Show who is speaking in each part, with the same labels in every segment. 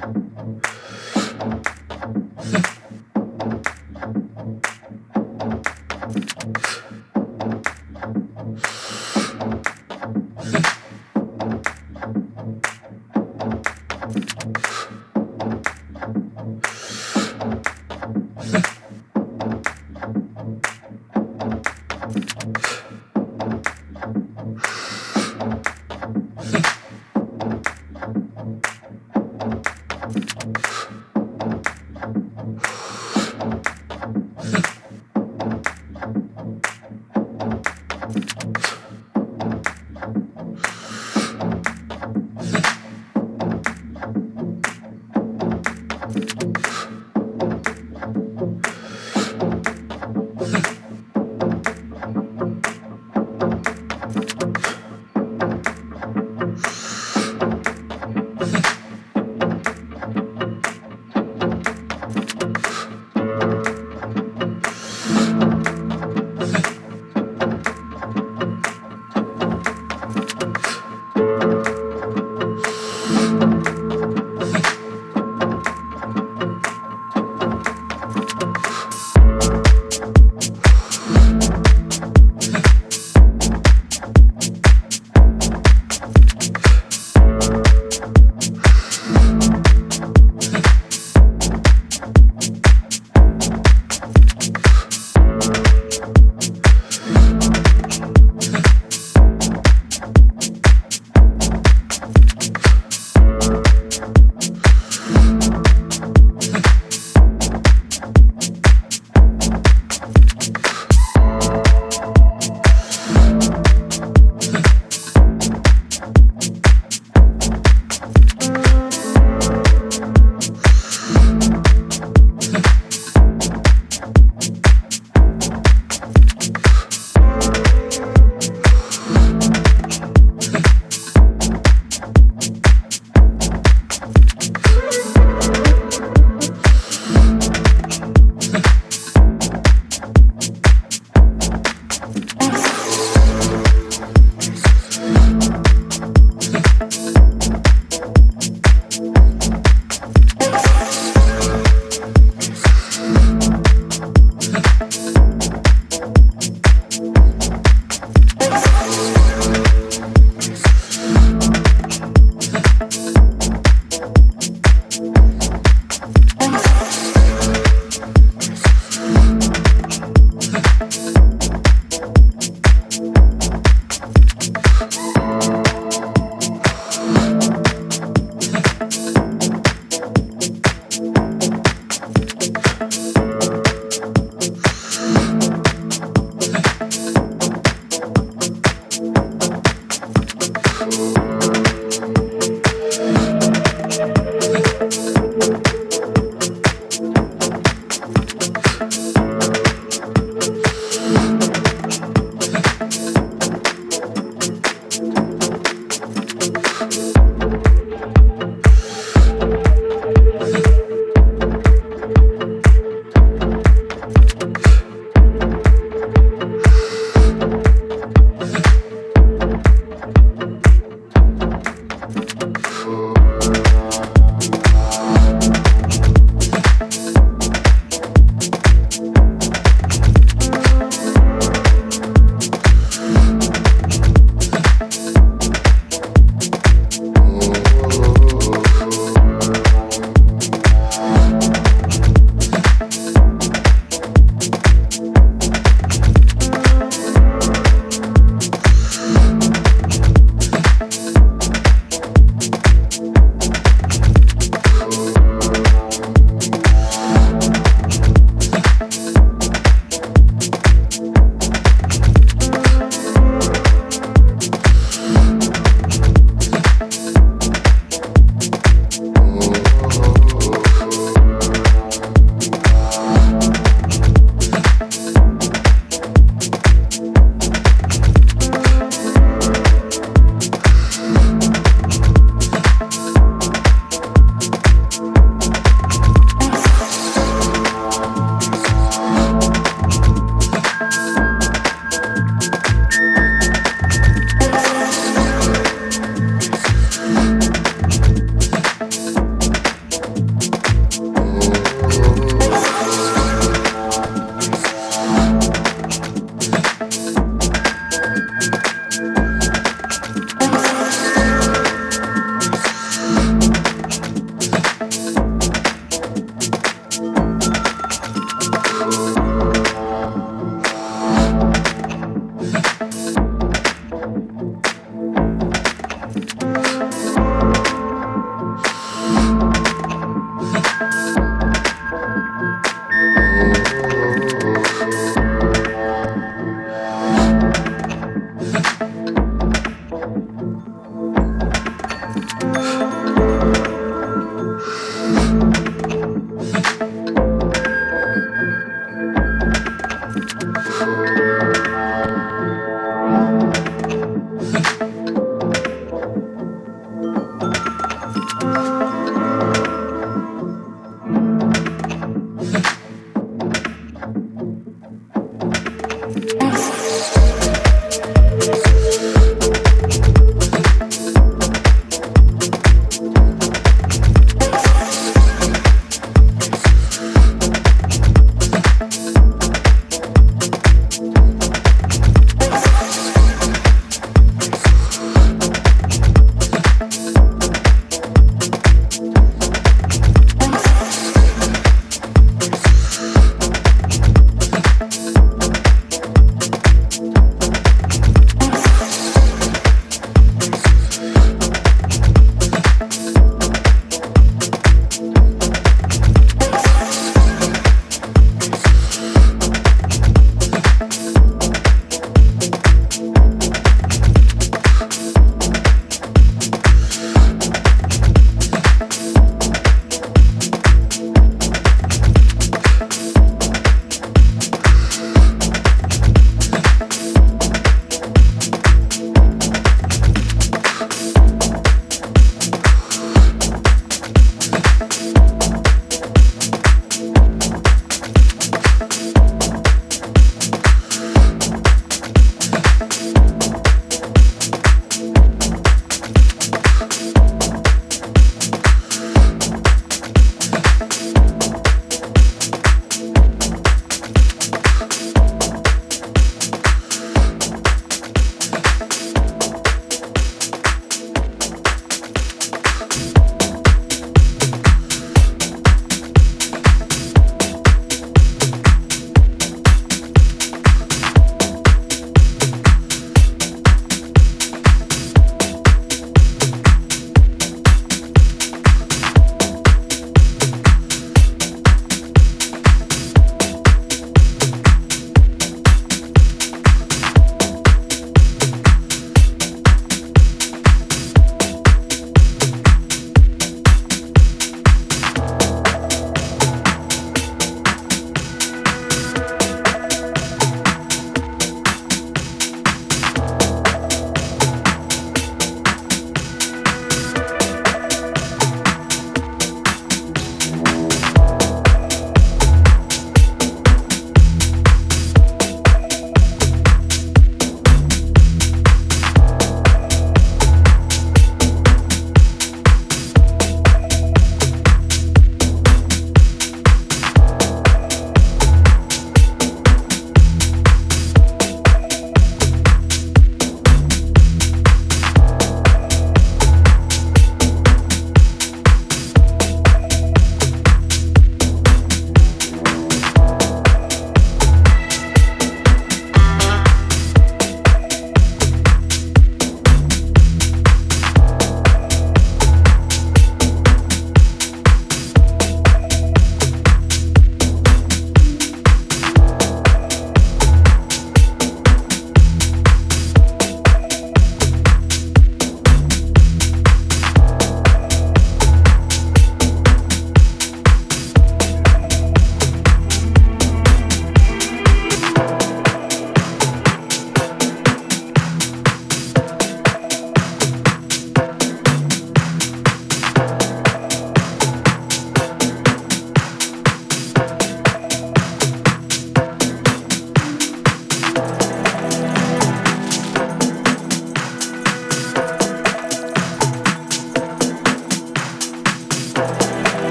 Speaker 1: Thank you.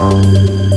Speaker 1: phone. Um,